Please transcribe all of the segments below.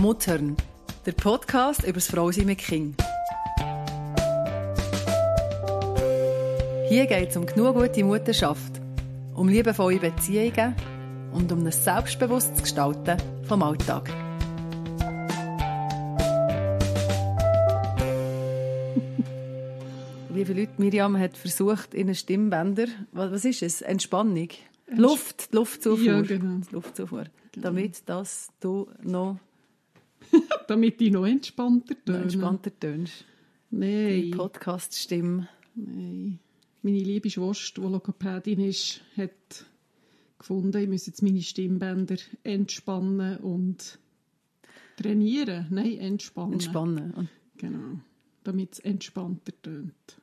Muttern, der Podcast über das Frausein mit Kind. Hier geht es um genug gute Mutterschaft, um liebevolle Beziehungen und um ein selbstbewusstes Gestalten vom Alltag. Liebe Leute, Miriam hat versucht, in einen Stimmbänder, was ist es? Entspannung? Luft, Luftzufuhr. Ja, genau. Luftzufuhr. Damit das du noch Damit ich noch entspannter töne. entspannter tönst. Nein, Podcast-Stimme. nein. Meine liebe Schwester, die Logopädin ist, hat gefunden, ich müsse jetzt meine Stimmbänder entspannen und trainieren. Nein, entspannen. Entspannen. Genau. Damit es entspannter tönt.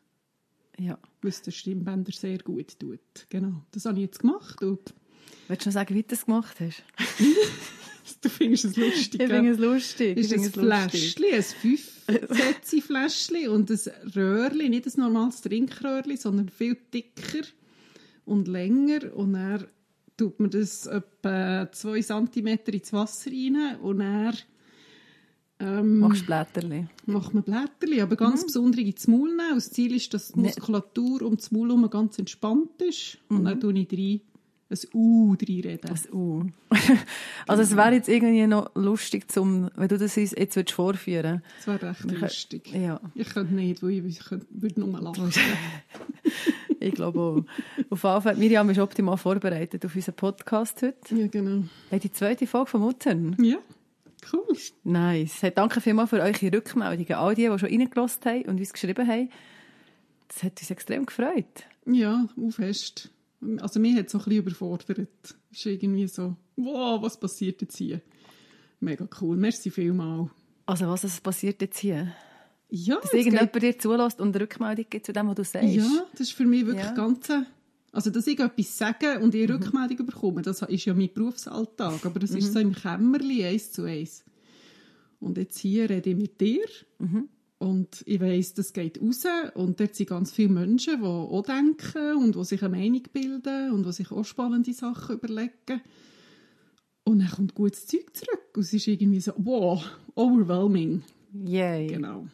ja. Es den Stimmbänder sehr gut tut. Genau. Das habe ich jetzt gemacht. Und Willst du noch sagen, wie du das gemacht hast? du findest es lustig, Ich finde es lustig. ist ein. Fläschchen, ein fünf-Sätze-Fläschchen und ein Röhrchen, nicht ein normales Trinkröhrchen, sondern viel dicker und länger und dann tut man das etwa zwei Zentimeter ins Wasser rein und dann ähm, Machst du Blätterli. macht man Blätterchen, aber ganz Mhm. besonders ins Maul nehmen. Das Ziel ist, dass die Ne- Muskulatur um das Maul herum ganz entspannt ist und Mhm. dann tue ich rein, ein U reinreden. Das U. also es wäre jetzt irgendwie noch lustig, zum, wenn du das jetzt willst vorführen Das wäre recht können- lustig. Ja, Ich könnte nicht, weil ich, ich könnte, würde nur lachen. ich glaube auch. Auf jeden Fall, Miriam ist optimal vorbereitet auf unseren Podcast heute. Ja, genau. Hey, die zweite Folge von Muttern. Ja, cool. Nice. Hey, danke vielmals für eure Rückmeldungen. All die, die schon reingelassen haben und uns geschrieben haben. Das hat uns extrem gefreut. Ja, auch fest. Also mich hat es so ein bisschen überfordert. Es ist irgendwie so, wow, was passiert jetzt hier? Mega cool. Merci vielmal. Also was ist passiert jetzt hier? Ja, Dass es irgendjemand dir zulässt und eine Rückmeldung gibt zu dem, was du sagst? geht, ja, das ist für mich wirklich Ja. ganz... Also, dass ich etwas sage und ich eine Rückmeldung bekomme, das ist ja mein Berufsalltag. Aber das ist so im Kämmerli, eins zu eins. Und jetzt hier rede ich mit dir. Und ich weiss, das geht raus. Und dort sind ganz viele Menschen, die auch denken und die sich eine Meinung bilden und die sich auch spannende Sachen überlegen. Und dann kommt gutes Zeug zurück. Und es ist irgendwie so, wow, overwhelming. Yay. Genau.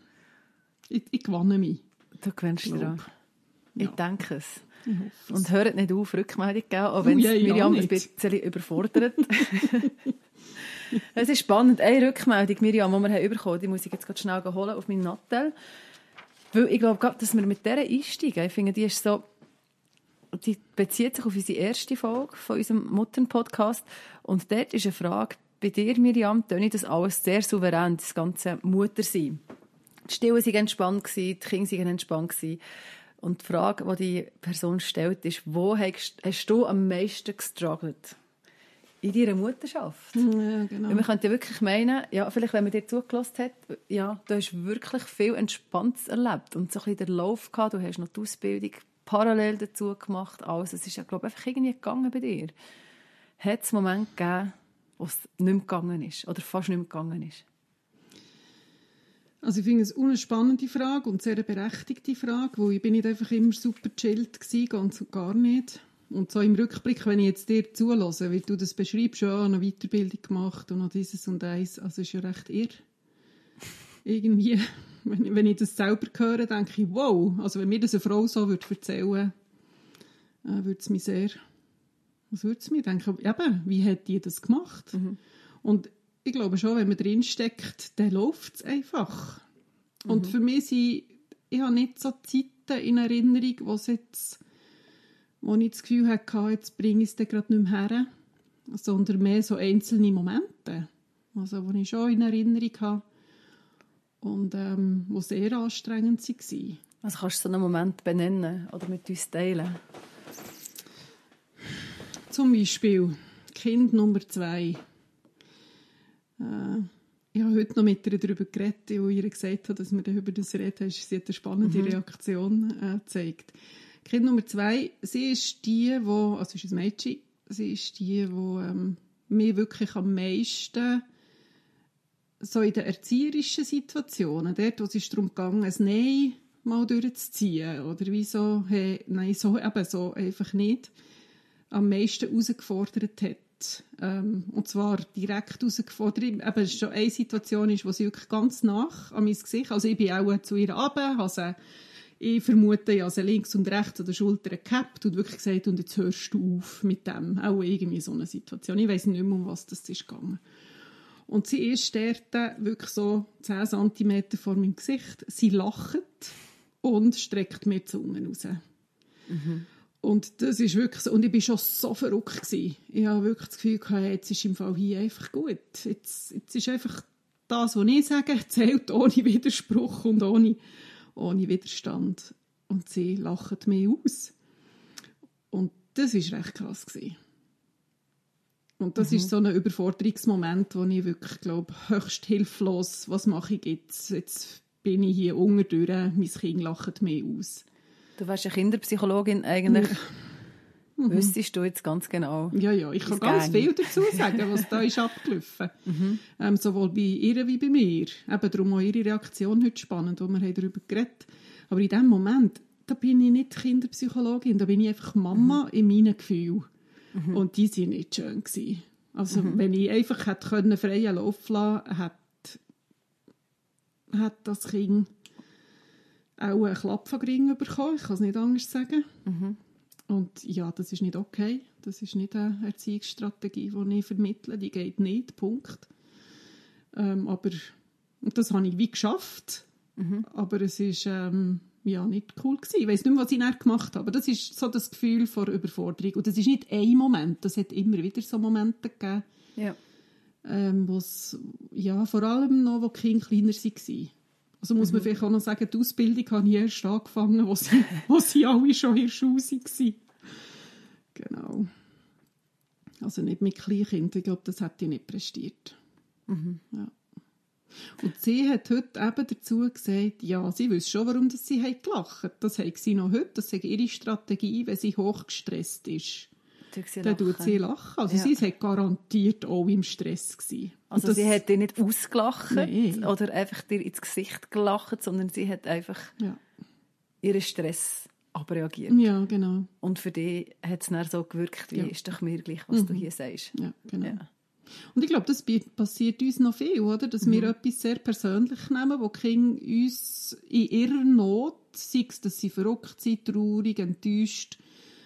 Ich, ich gewanne mich. Du gewöhnst Glaub. dran. Ich Ja. denke es. Und hört nicht auf, Rückmeldung geben, auch wenn Oh, es ja, ja, Miriam ein bisschen überfordert. es ist spannend. Eine Rückmeldung, Miriam, die wir bekommen die muss ich jetzt schnell holen auf meinen Nattel. Weil ich glaube, dass wir mit dieser einsteigen, ich finde, die ist so, die bezieht sich auf unsere erste Folge von unserem Muttern-Podcast. Und dort ist eine Frage, bei dir, Miriam, töne ich das alles sehr souverän, das ganze Muttersein. Die Stillen waren entspannt, die Kinder waren entspannt. Und die Frage, die die Person stellt, ist, wo hast du am meisten gestruggelt? In deiner Mutterschaft? Ja, genau. Weil man könnte ja wirklich meinen, ja, vielleicht, wenn man dir zugelassen hat, ja, du hast wirklich viel Entspanntes erlebt und so ein bisschen den Lauf gehabt, du hast noch die Ausbildung parallel dazu gemacht, alles. Es ist ja, glaube ich, einfach irgendwie gegangen bei dir. Hat es Momente gegeben, wo es nicht mehr gegangen ist oder fast nicht mehr gegangen ist? Also ich finde es eine spannende Frage und sehr eine berechtigte Frage, wo ich bin nicht einfach immer super chillt gsi, ganz und gar nicht. Und so im Rückblick, wenn ich jetzt dir zulasse, wie du das beschreibst, ja, eine Weiterbildung gemacht und noch dieses und eins, also ist ja recht irr. Irgendwie, wenn, ich- wenn ich das selber höre, denke ich, wow, also wenn mir das eine Frau so würde erzählen, äh, würde es mich sehr, was würde es mir denken, eben, wie hat die das gemacht? Und ich glaube schon, wenn man drinsteckt, dann läuft es einfach. Und für mich sind, ich habe nicht so Zeiten in Erinnerung, wo es jetzt, wo ich das Gefühl hatte, jetzt bringe ich es gerade nicht mehr her, sondern mehr so einzelne Momente, also wo ich schon in Erinnerung habe und ähm, wo sehr anstrengend waren. Also kannst du so einen Moment benennen oder mit uns teilen? Zum Beispiel Kind Nummer zwei. Äh, ich habe heute noch mit ihr darüber geredet, wo ihr gesagt hat, dass wir dann über das reden. Sie hat eine spannende Reaktion äh, gezeigt. Kind Nummer zwei, sie ist die, wo, also ist ein Mädchen, sie ist die, wo ähm, mir wirklich am meisten so in den erzieherischen Situationen, dort, wo es darum ging, ein Nein mal durchzuziehen, oder wie so, hey, nein, so eben so einfach nicht, am meisten herausgefordert hat. Ähm, und zwar direkt herausgefordert. Eben, es ist schon eine Situation, ist, wo sie wirklich ganz nach an mein Gesicht, also ich bin auch zu ihr runter, habe sie, ich vermute, habe sie links und rechts an der Schulter gehabt und wirklich gesagt, und jetzt hörst du auf mit dem. Auch irgendwie so eine Situation. Ich weiß nicht mehr, um was das ist gegangen. Und sie ist dort wirklich so 10 cm vor meinem Gesicht. Sie lacht und streckt mir die Zunge raus. Mhm. Und das ist wirklich so. Und ich war schon so verrückt. Gewesen. Ich habe wirklich das Gefühl, gehabt, jetzt ist im Fall hier einfach gut. Jetzt, jetzt ist einfach das, was ich sage, zählt ohne Widerspruch und ohne, ohne Widerstand. Und sie lachen mich aus. Und das war recht krass. Gewesen. Und das mhm. ist so ein Überforderungsmoment, wo ich wirklich glaube, höchst hilflos, was mache ich jetzt? Jetzt bin ich hier unten durch, mein Kind lacht mich aus. Du wärst eine Kinderpsychologin eigentlich. Mhm. Wüsstest du jetzt ganz genau? Ja, ja, ich kann ganz Gang. viel dazu sagen, was da ist abgelaufen. Mhm. Ähm, sowohl bei ihr wie bei mir. Eben darum auch ihre Reaktion heute spannend, wo wir haben darüber geredet Aber in dem Moment, da bin ich nicht Kinderpsychologin, da bin ich einfach Mama mhm. in meinen Gefühlen. Mhm. Und die waren nicht schön. Gewesen. Also mhm. wenn ich einfach hätte können, freien Lauf lassen hätte, hätte das Kind auch einen Klapp von Ring bekommen. Ich kann es nicht anders sagen. Und ja, das ist nicht okay. Das ist nicht eine Erziehungsstrategie, die ich vermittle. Die geht nicht, Punkt. Ähm, aber und das habe ich wie geschafft. Mhm. Aber es ist ähm, ja, nicht cool gewesen. Ich weiß nicht mehr, was ich dann gemacht habe. Aber das ist so das Gefühl vor Überforderung. Und das ist nicht ein Moment. Das hat immer wieder so Momente gegeben. Ja. Ähm, ja, vor allem noch, wo die Kinder kleiner waren. Also muss man mhm. vielleicht auch noch sagen, die Ausbildung habe ich erst angefangen, wo sie, wo sie alle schon in der Schule waren. Genau. Also nicht mit Kleinkindern, ich glaube, das hätte ich nicht prestiert. Mhm. Ja. Und sie hat heute eben dazu gesagt, ja, sie weiß schon, warum sie gelacht hat. Das hat sie noch heute, das ist ihre Strategie, wenn sie hochgestresst ist dann tut sie lachen. Also ja. sie war garantiert auch im Stress. Gewesen. Also das, sie hat dir nicht ausgelacht nee. oder einfach dir ins Gesicht gelacht, sondern sie hat einfach ja. ihren Stress abreagiert. Ja, genau. Und für dich hat es dann so gewirkt, wie ja. ist doch mir gleich, was mhm. du hier sagst. Ja, genau. Ja. Und ich glaube, das passiert uns noch viel, oder? Dass mhm. wir etwas sehr persönlich nehmen, wo Kinder uns in ihrer Not, sei es, dass sie verrückt sind, traurig, enttäuscht,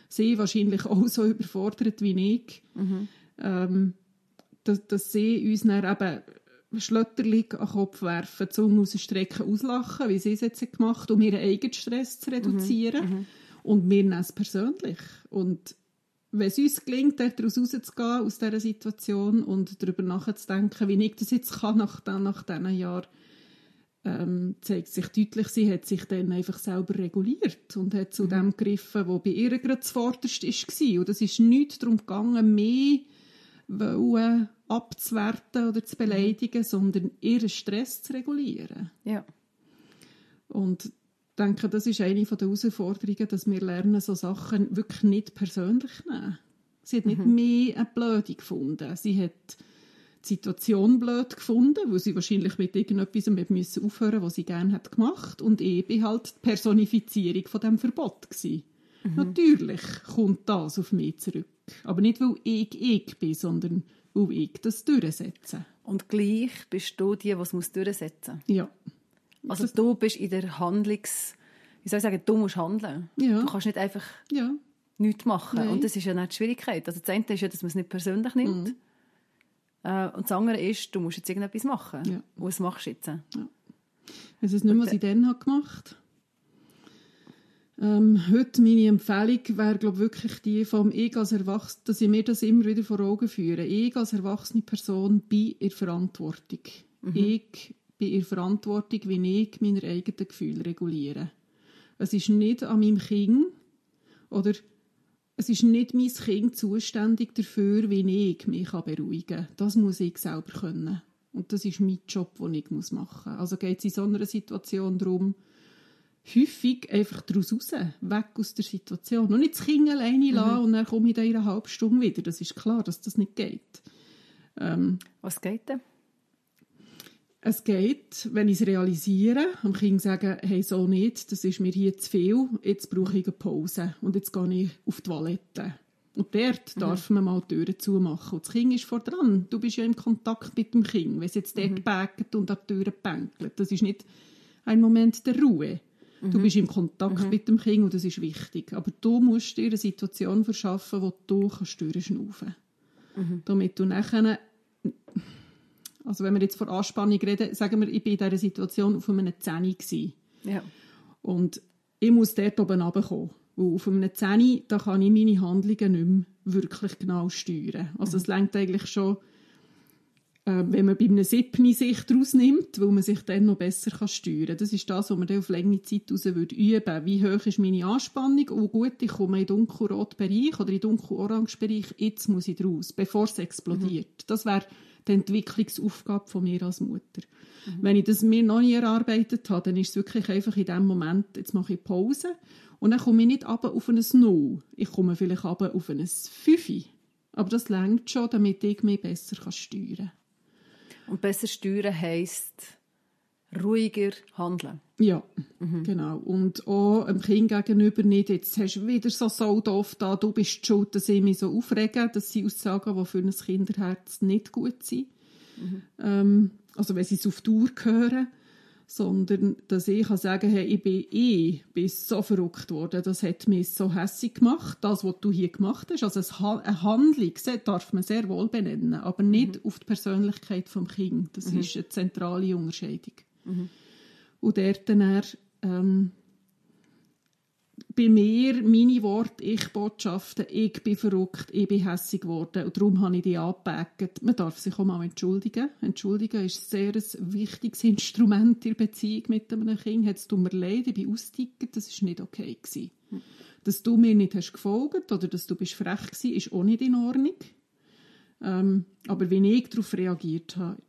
sie wahrscheinlich auch so überfordert wie ich, mhm. ähm, dass, dass sie uns dann eben Schlötterlig an den Kopf werfen, Zunge rausstrecken, auslachen, wie sie es jetzt gemacht haben, um ihren eigenen Stress zu reduzieren. Mhm. Und wir nehmen es persönlich. Und wenn es uns gelingt, daraus rauszugehen, aus dieser Situation und darüber nachzudenken, wie ich das jetzt kann nach, nach diesen Jahren, ähm, zeigt sich deutlich, sie hat sich dann einfach selber reguliert und hat zu mhm. dem gegriffen, was bei ihr gerade zuvorderst war. Und es ist nicht darum gegangen, mehr wollen, abzuwerten oder zu beleidigen, mhm. sondern ihren Stress zu regulieren. Ja. Und ich denke, das ist eine der Herausforderungen, dass wir lernen, so Sachen wirklich nicht persönlich nehmen. Sie hat nicht mhm. mehr eine Blöde gefunden. Sie hat die Situation blöd gefunden, wo sie wahrscheinlich mit irgendetwas mit müssen aufhören, was sie gerne hat gemacht und ich bin halt die Personifizierung von dem Verbot gewesen. Mhm. Natürlich kommt das auf mich zurück, aber nicht weil ich ich bin, sondern weil ich das durchsetze. Und gleich bist du die, die es durchsetzen muss. Ja. Also das du bist in der Handlungs... Wie soll ich sagen, du musst handeln. Ja. Du kannst nicht einfach ja. nichts machen. Nein. Und das ist ja nicht die Schwierigkeit. Also das eine ist ja, dass man es nicht persönlich nimmt. Mhm. Äh, und das andere ist, du musst jetzt irgendetwas machen. Ja. Und was machst du jetzt? Ja. Es ist nicht, was ich dann habe gemacht ähm, heute meine Empfehlung wäre, glaube wirklich die vom Ich als Erwachsene, dass ich mir das immer wieder vor Augen führe. Ich als erwachsene Person bin in Verantwortung. Mhm. Ich bin in Verantwortung, wie ich meine eigenen Gefühle reguliere. Es ist nicht an meinem Kind oder es ist nicht mein Kind zuständig dafür, wie ich mich beruhigen kann. Das muss ich selber können. Und das ist mein Job, den ich machen muss. Also geht es in so einer Situation darum, häufig einfach daraus raus, weg aus der Situation. Und nicht das Kind alleine mhm. lassen und dann komme ich in einer halben Stunde wieder. Das ist klar, dass das nicht geht. Ähm, Was geht denn? Es geht, wenn ich es realisiere, am Kind sagen, hey, so nicht, das ist mir hier zu viel, jetzt brauche ich eine Pause und jetzt gehe ich auf die Toilette. Und dort darf man mal die Türen zumachen. Und das Kind ist vor dran. Du bist ja im Kontakt mit dem Kind. Wenn es jetzt dort bägt und an die Türen bänkelt, das ist nicht ein Moment der Ruhe. Du bist im Kontakt mit dem Kind und das ist wichtig. Aber du musst dir eine Situation verschaffen, wo du kannst durchschnaufen kannst. Damit du nachher also wenn wir jetzt von Anspannung reden, sagen wir, ich bin in dieser Situation auf einem Zehni gewesen. Ja. Und ich muss dort oben runterkommen. Weil auf einem Zehni, da kann ich meine Handlungen nicht mehr wirklich genau steuern. Also es lenkt eigentlich schon, äh, wenn man bei einem Siebni sich daraus nimmt, weil man sich dann noch besser kann steuern kann. Das ist das, was man dann auf längere Zeit raus würde üben Wie hoch ist meine Anspannung? Oh gut, ich komme in den dunkelroten Bereich oder in den dunkelorange Bereich, jetzt muss ich raus, bevor es explodiert. Das wäre die Entwicklungsaufgabe von mir als Mutter. Wenn ich das mir noch nie erarbeitet habe, dann ist es wirklich einfach in dem Moment, jetzt mache ich Pause und dann komme ich nicht ab auf ein Null. Ich komme vielleicht ab auf ein Fünfi. Aber das längt schon, damit ich mich besser steuern kann. Und besser steuern heisst ruhiger handeln. Ja, genau. Und auch dem Kind gegenüber nicht, jetzt hast du wieder so so doof da, du bist schuld, dass ich mich so aufrege. Das sind Aussagen, die für ein Kinderherz nicht gut sind. Ähm, also wenn sie es auf Dauer hören. Sondern, dass ich kann sagen hey, ich bin eh bin so verrückt worden, das hat mich so hässlich gemacht, das, was du hier gemacht hast. Also eine Handlung darf man sehr wohl benennen, aber nicht auf die Persönlichkeit des Kindes. Das ist eine zentrale Unterscheidung. Und dort dann, ähm, bei mir, meine Worte, ich Botschaften, ich bin verrückt, ich bin hässig geworden und darum habe ich die angepackt. Man darf sich auch mal entschuldigen. Entschuldigen ist ein sehr wichtiges Instrument in der Beziehung mit einem Kind. Es tut mir leid, ich bin ausgetickert, das war nicht okay. Gewesen. Dass du mir nicht hast gefolgt oder dass du bist frech warst, ist auch nicht in Ordnung. Ähm, aber wenn ich darauf reagiert habe,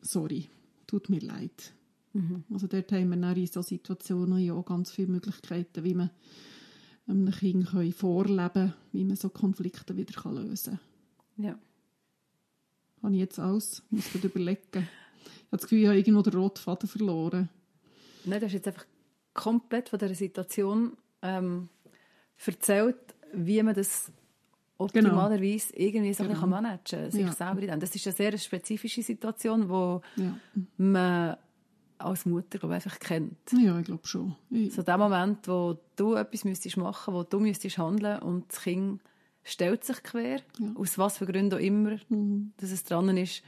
sorry, tut mir leid. Also dort haben wir dann in solchen Situationen ja auch ganz viele Möglichkeiten, wie man einem Kind können vorleben kann, wie man so Konflikte wieder kann lösen kann. Ja. Habe ich jetzt alles? Ich muss gerade überlegen. Ich habe das Gefühl, ich habe irgendwo den roten Faden verloren. Nein, du hast jetzt einfach komplett von dieser Situation ähm, erzählt, wie man das optimalerweise irgendwie so bisschen managen kann, sich Ja. selber in dem. Das ist eine sehr spezifische Situation, wo Ja, man als Mutter glaube ich, einfach kennt. ja ich glaube schon. Ich, So der Moment, wo du etwas müsstest machen, wo du müsstest handeln und das Kind stellt sich quer, aus was für Gründen auch immer, Mhm. dass es dran ist,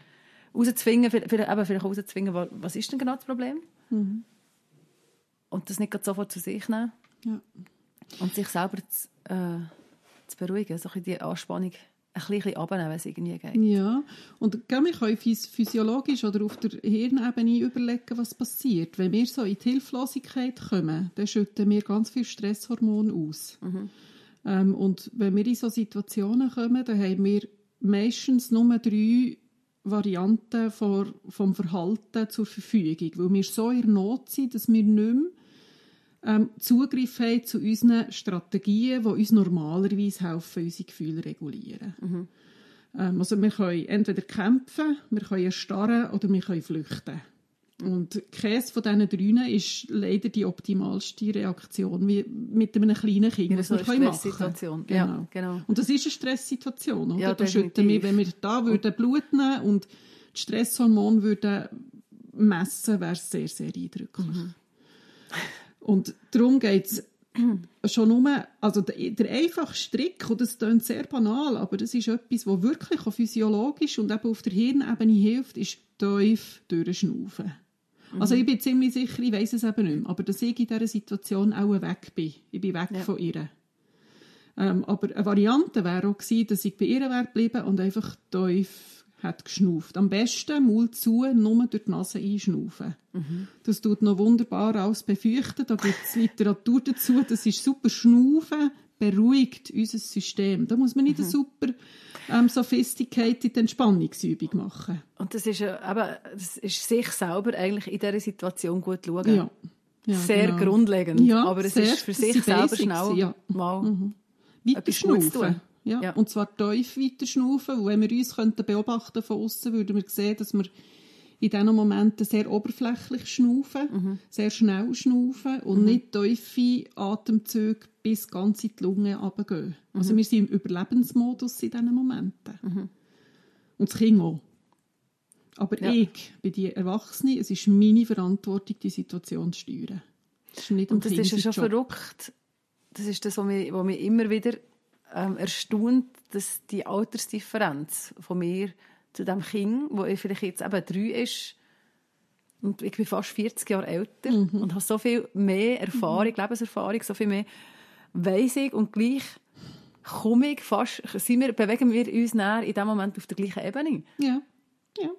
rauszuzwingen, vielleicht, eben vielleicht rauszuzwingen, wa- was ist denn genau das Problem? Mhm. Und das nicht sofort zu sich nehmen ja. und sich selber zu, äh, zu beruhigen, so ein bisschen die Anspannung ein bisschen abnehmen, wenn es irgendwie geht. Ja, und gell, wir können phys- physiologisch oder auf der Hirnebene überlegen, was passiert. Wenn wir so in die Hilflosigkeit kommen, dann schütten wir ganz viel Stresshormone aus. Ähm, und wenn wir in so Situationen kommen, dann haben wir meistens nur drei Varianten vor, vom Verhalten zur Verfügung, weil wir so in der Not sind, dass wir nicht mehr ähm, Zugriff haben zu unseren Strategien, die uns normalerweise helfen, unsere Gefühle zu regulieren. Ähm, also wir können entweder kämpfen, wir können erstarren oder wir können flüchten. Und keines von diesen drei ist leider die optimalste Reaktion wie mit einem kleinen Kind, In was wir können machen. Genau. Ja, genau. Und das ist eine Stresssituation. Oder? Ja, da schütten wir, wenn wir da würden Blut nehmen und die Stresshormone würden messen, wäre es sehr, sehr eindrücklich. Mhm. Und darum geht es schon um, also der, der einfache Strick, und das klingt sehr banal, aber das ist etwas, was wirklich auch physiologisch und eben auf der Hirnebene hilft, ist tief durchschnaufen. Also ich bin ziemlich sicher, ich weiß es eben nicht mehr, aber dass ich in dieser Situation auch weg bin. Ich bin weg Ja. von ihr. Ähm, aber eine Variante wäre auch gewesen, dass ich bei ihr wäre geblieben und einfach tief hat geschnauft. Am besten Mund zu, nur durch die Nase einschnaufen. Das tut noch wunderbar alles befeuchten. Da gibt es Literatur dazu. Das ist super Schnaufen, beruhigt unser System. Da muss man nicht eine super ähm, sophisticated Entspannungsübung machen. Und das ist, ja eben, das ist sich selber eigentlich in dieser Situation gut schauen. Ja. ja sehr genau. grundlegend. Ja, aber es sehr. ist für sich selber schnell ja. mal Weiter Gutes tun. schnaufen. Ja. Ja. Und zwar tief weiter schnaufen. Weil wenn wir uns könnten beobachten von außen, würden wir sehen, dass wir in diesen Momenten sehr oberflächlich schnaufen, Mhm. sehr schnell schnaufen und nicht tiefe Atemzüge bis ganz in die Lunge runtergehen. Mhm. Also wir sind im Überlebensmodus in diesen Momenten. Und das Kind auch. Aber Ja. ich bin die Erwachsene, es ist meine Verantwortung, die Situation zu steuern. Das ist nicht Und das ist ja schon Job. verrückt. Das ist das, was mich, was mich immer wieder ähm, erstaunt, dass die Altersdifferenz von mir zu dem Kind, wo ich vielleicht jetzt eben drei ist, und ich bin fast 40 Jahre älter Mhm. und habe so viel mehr Erfahrung, Lebenserfahrung, so viel mehr weiss ich und gleich komme ich fast, sind wir, bewegen wir uns näher in dem Moment auf der gleichen Ebene. Ja, ja.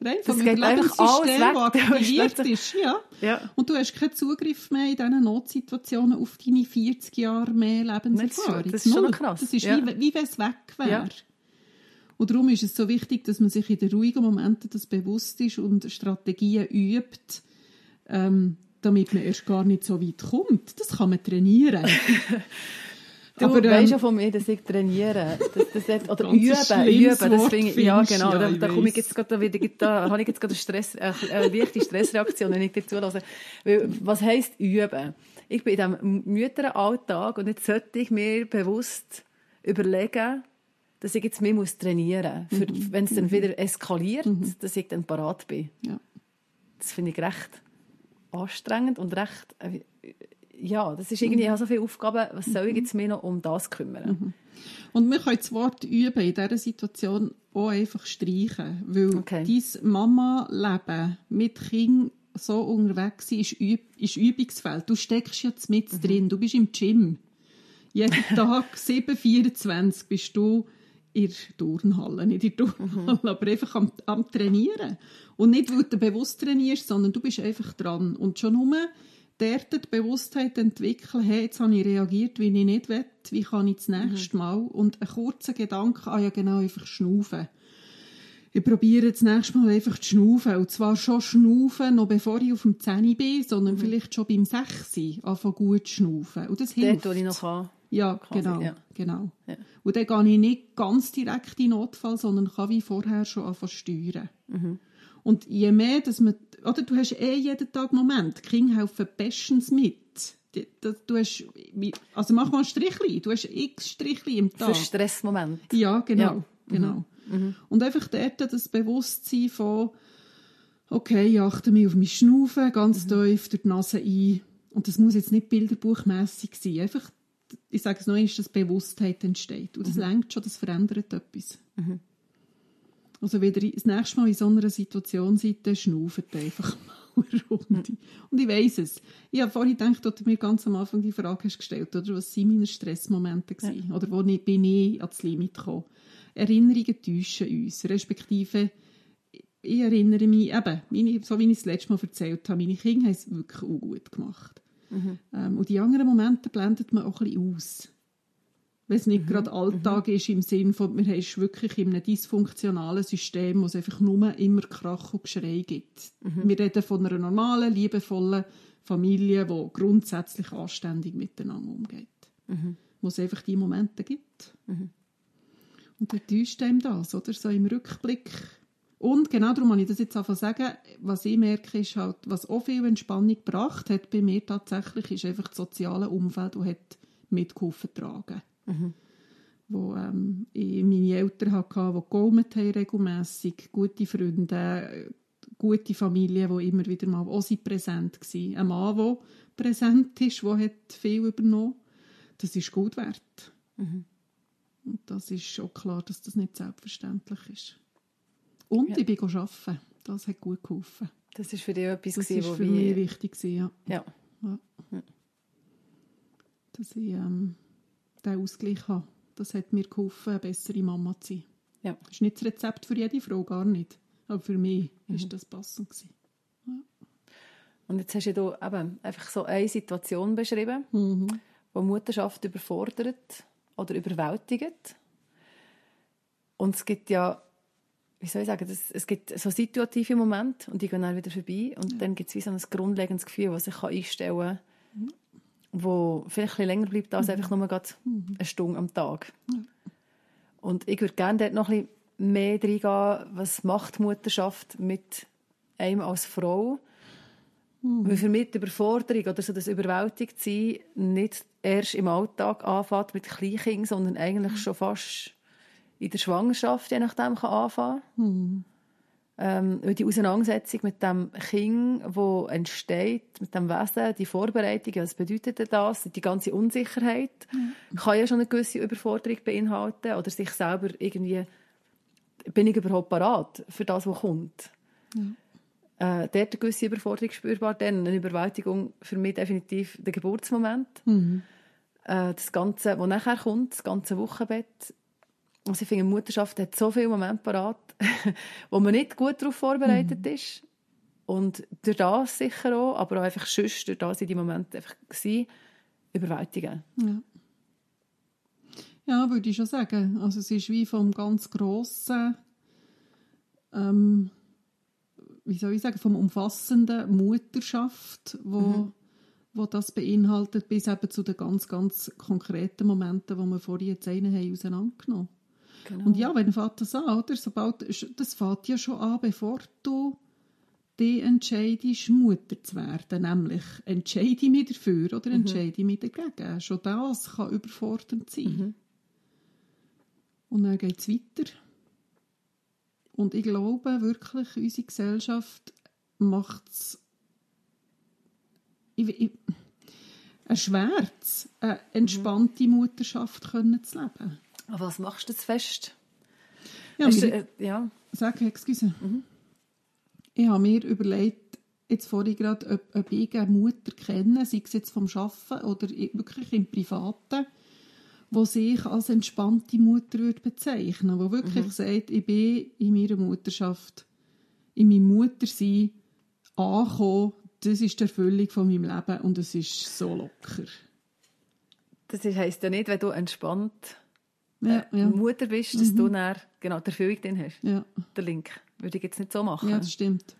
Rein Das vom Überlebenssystem, weg. das aktiviert ist. Ja. Ja. Und du hast keinen Zugriff mehr in diesen Notsituationen auf deine 40 Jahre mehr Lebenserfahrung. Das ist schon Null. krass. Das ist Ja. wie, wie wenn es weg wäre. Ja. Und darum ist es so wichtig, dass man sich in den ruhigen Momenten das bewusst ist und Strategien übt, ähm, damit man erst gar nicht so weit kommt. Das kann man trainieren. Du Aber, ähm, weißt ja von mir, dass ich trainiere. Das, das, das, oder üben, üben, das finde ich, ja genau, ja, da, da komme ich jetzt gerade wieder, da habe ich jetzt gerade eine, Stress, eine, eine leichte Stressreaktion, wenn ich dir zulasse. Weil, was heisst üben? Ich bin in diesem Mütteralltag und jetzt sollte ich mir bewusst überlegen, dass ich jetzt mehr muss trainieren muss, Mhm. wenn es dann wieder eskaliert, dass ich dann parat bin. ja. Das finde ich recht anstrengend und recht, äh, ja, das ist irgendwie, ich habe so viele Aufgaben, was soll ich jetzt mehr noch um das kümmern? Und wir können das Wort üben in dieser Situation auch einfach streichen. Weil Okay. dein Mama-Leben mit Kind so unterwegs sein, ist, Üb ist Übungsfeld. Du steckst jetzt mit Mhm. drin. Du bist im Gym. Jeden Tag 7, 24 bist du in der Turnhalle. Nicht in der Turnhalle, Mhm. aber einfach am, am Trainieren. Und nicht, weil du bewusst trainierst, sondern du bist einfach dran. Und schon nur dort die Bewusstheit entwickeln, hey, jetzt habe ich reagiert, wie ich nicht will, wie kann ich das nächste Mhm. Mal? Und ein kurzer Gedanke, ah ja genau, einfach schnaufen. Ich probiere das nächste Mal einfach zu schnaufen. Und zwar schon schnaufen, noch bevor ich auf dem 10 bin, sondern Mhm. vielleicht schon beim 6 anfangen gut zu schnaufen. Und das Dort, hilft. wo ich noch kann. Ja, quasi, genau. ja. genau. Ja. Und dann gehe ich nicht ganz direkt in Notfall, sondern kann wie vorher schon anfangen steuern. Mhm. Und je mehr, dass man, oder du hast eh jeden Tag Moment, die Kinder helfen bestens mit. Du hast, also mach mal ein Strichli, du hast x Strichli im Tag. Für Stressmoment. Ja, genau. Ja. Mhm. genau. Und einfach dort das Bewusstsein von, okay, ich achte mich auf mein Schnaufen, ganz Mhm. tief durch die Nase ein. Und das muss jetzt nicht bilderbuchmässig sein. Einfach, ich sage es noch einmal, dass Bewusstheit entsteht. Und das Mhm. lenkt schon, das verändert etwas. Also wenn ihr das nächste Mal in so einer Situation seid, dann schnauft einfach mal eine Runde. Und ich weiss es. Ich habe vorhin gedacht, als du mir ganz am Anfang die Frage hast gestellt oder was waren meine Stressmomente gewesen? Oder wo ich- bin ich ans Limit gekommen? Erinnerungen täuschen uns, respektive ich erinnere mich, eben, meine, so wie ich es das letzte Mal erzählt habe, meine Kinder haben es wirklich auch gut gemacht. Ähm, und die anderen Momente blendet man auch ein bisschen aus. Wenn es nicht gerade Alltag ist, im Sinn von, wir haben wirklich in einem dysfunktionalen System, wo es einfach nur immer Krach und Geschrei gibt. Wir reden von einer normalen, liebevollen Familie, die grundsätzlich anständig miteinander umgeht. Wo es einfach die Momente gibt. Und dann täuscht einem das, oder? So im Rückblick. Und genau darum habe ich das jetzt einfach sagen, was ich merke, ist halt, was auch viel Entspannung gebracht hat bei mir tatsächlich, ist einfach das soziale Umfeld, das hat mitgeholfen tragen. Wo ähm, ich meine Eltern hatte, die geholfen haben regelmässig, gute Freunde, gute Familie, die immer wieder mal auch sind präsent waren. Ein Mann, der präsent ist, der hat viel übernommen. Das ist gut wert. Und das ist auch klar, dass das nicht selbstverständlich ist. Und Ja. ich bin arbeiten. Das hat gut geholfen. Das war für dich etwas, Das gewesen, war für mich wichtig. gewesen, Ja. Ja. Dass ich ähm, diesen Ausgleich habe. Das hat mir geholfen, eine bessere Mama zu sein. Ja. Das ist nicht das Rezept für jede Frau, gar nicht. Aber für mich Mhm. ist das passend. Gewesen. Und jetzt hast du eben einfach so eine Situation beschrieben, Mhm. wo Mutterschaft überfordert oder überwältigt. Und es gibt ja, wie soll ich sagen, das, es gibt so situative Momente und die gehen dann wieder vorbei. Und dann gibt es wie so ein grundlegendes Gefühl, was ich kann einstellen kann, wo vielleicht ein länger bleibt als einfach nur gerade eine Stunde am Tag. Und ich würde gerne dort noch ein bisschen mehr reingehen, was macht Mutterschaft mit einem als Frau. Weil für mich die Überforderung oder so das Überwältigt sein nicht erst im Alltag anfängt mit Kleinkindern, sondern eigentlich schon fast in der Schwangerschaft, je nachdem, kann anfangen. Ähm, die Auseinandersetzung mit dem Kind, wo entsteht, mit dem Wesen, die Vorbereitung, was bedeutet das, die ganze Unsicherheit, kann ja schon eine gewisse Überforderung beinhalten oder sich selber irgendwie, bin ich überhaupt parat für das, was kommt? Äh, dort eine gewisse Überforderung spürbar, dann eine Überwältigung für mich definitiv der Geburtsmoment. Äh, das Ganze, was nachher kommt, das ganze Wochenbett, also ich finde, Mutterschaft hat so viele Momente parat, wo man nicht gut darauf vorbereitet ist. Und durch das sicher auch, aber auch einfach sonst, durch das in die Momente einfach gewesen, überwältigen. Ja. ja, würde ich schon sagen. Also es ist wie vom ganz Grossen, ähm, wie soll ich sagen, vom umfassenden Mutterschaft, wo, wo das beinhaltet, bis eben zu den ganz, ganz konkreten Momenten, wo wir vorhin jetzt einen haben auseinandergenommen Genau. Und ja, wenn fängt das an, oder? Sobald, das fängt ja schon an, bevor du dich entscheidest, Mutter zu werden. Nämlich, entscheide ich mich dafür oder entscheide ich mich dagegen. Schon das kann überfordernd sein. Und dann geht es weiter. Und ich glaube wirklich, unsere Gesellschaft macht es erschwert, eine entspannte Mutterschaft können zu leben. Aber was machst du jetzt fest? Ja, Hast mir- du, äh, ja. Sag, excuse. Ich habe mir überlegt, jetzt vorhin gerade, ob, ob ich eine Mutter kenne, sei es jetzt vom Arbeiten oder wirklich im Privaten, wo sich als entspannte Mutter würde bezeichnen wo wirklich sagt, ich bin in meiner Mutterschaft, in meinem Muttersein angekommen, das ist die Erfüllung von meinem Leben und es ist so locker. Das heisst ja nicht, wenn du entspannt Ja, äh, ja, Mutter bist, dass du dann genau die Erfüllung drin hast. ja, Der Link. Würde ich jetzt nicht so machen. ja, das stimmt.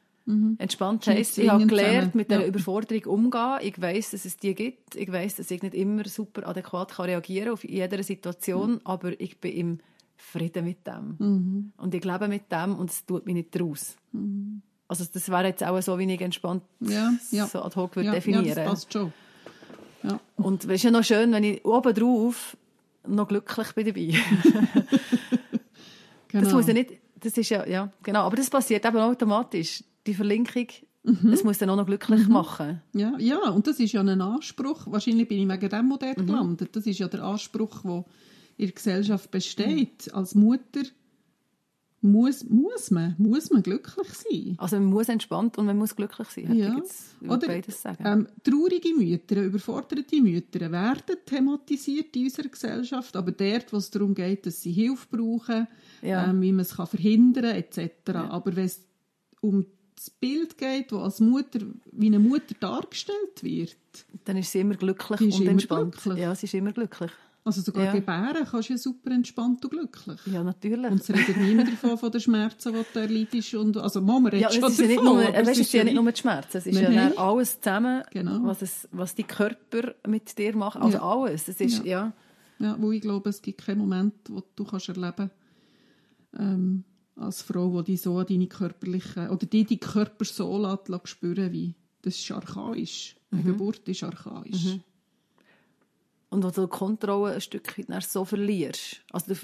Entspannt Schon heisst, ich habe gelernt, zusammen. mit dieser Ja. Überforderung umzugehen. Ich weiß, dass es die gibt. Ich weiß, dass ich nicht immer super adäquat kann reagieren auf jeder Situation, Mhm. aber ich bin im Frieden mit dem. Und ich lebe mit dem und es tut mich nicht raus. Also das wäre jetzt auch so, wie ich entspannt Mhm. Ja, ja. so ad hoc würde Ja, definieren. ja, das passt schon. Ja. Und es ist ja noch schön, wenn ich oben drauf noch glücklich bin dabei. Genau. Das muss ja nicht, das ist ja, ja, genau, aber das passiert eben automatisch. Die Verlinkung, Mhm. das muss dann auch noch glücklich machen. Ja, ja, und das ist ja ein Anspruch. Wahrscheinlich bin ich wegen dem Modell Mhm. gelandet. Das ist ja der Anspruch, der in der Gesellschaft besteht. Als Mutter muss, muss, man, muss man glücklich sein. Also man muss entspannt und man muss glücklich sein. Ja. jetzt Oder beides sagen. ähm, traurige Mütter, überforderte Mütter werden thematisiert in unserer Gesellschaft, aber dort, wo es darum geht, dass sie Hilfe brauchen, Ja. ähm, wie man es kann verhindern kann, etc. Aber wenn es um das Bild geht, das als Mutter, wie eine Mutter dargestellt wird, Dann ist sie immer glücklich und immer entspannt. glücklich. Ja, sie ist immer glücklich. Also sogar Ja. gebären kannst du ja super entspannt und glücklich. Ja, natürlich. Und es redet niemand davon, von den Schmerzen, die du erleidest. Und, also, Mama redet ja, es schon ist ja nicht davon, nur, aber weißt, es ist ja nicht nur die Schmerzen, es ist Nein. ja alles zusammen, Genau. was, es, was die Körper mit dir machen. Also Ja. alles. Es ist, ja. Ja, wo ich glaube, es gibt keinen Moment, wo du kannst erleben ähm, als Frau, wo die so an deine körperliche oder die die Körper so lässt, spüren, wie das ist archaisch. Eine Geburt ist archaisch. Und wo du die Kontrolle ein Stück weit so verlierst. Also du,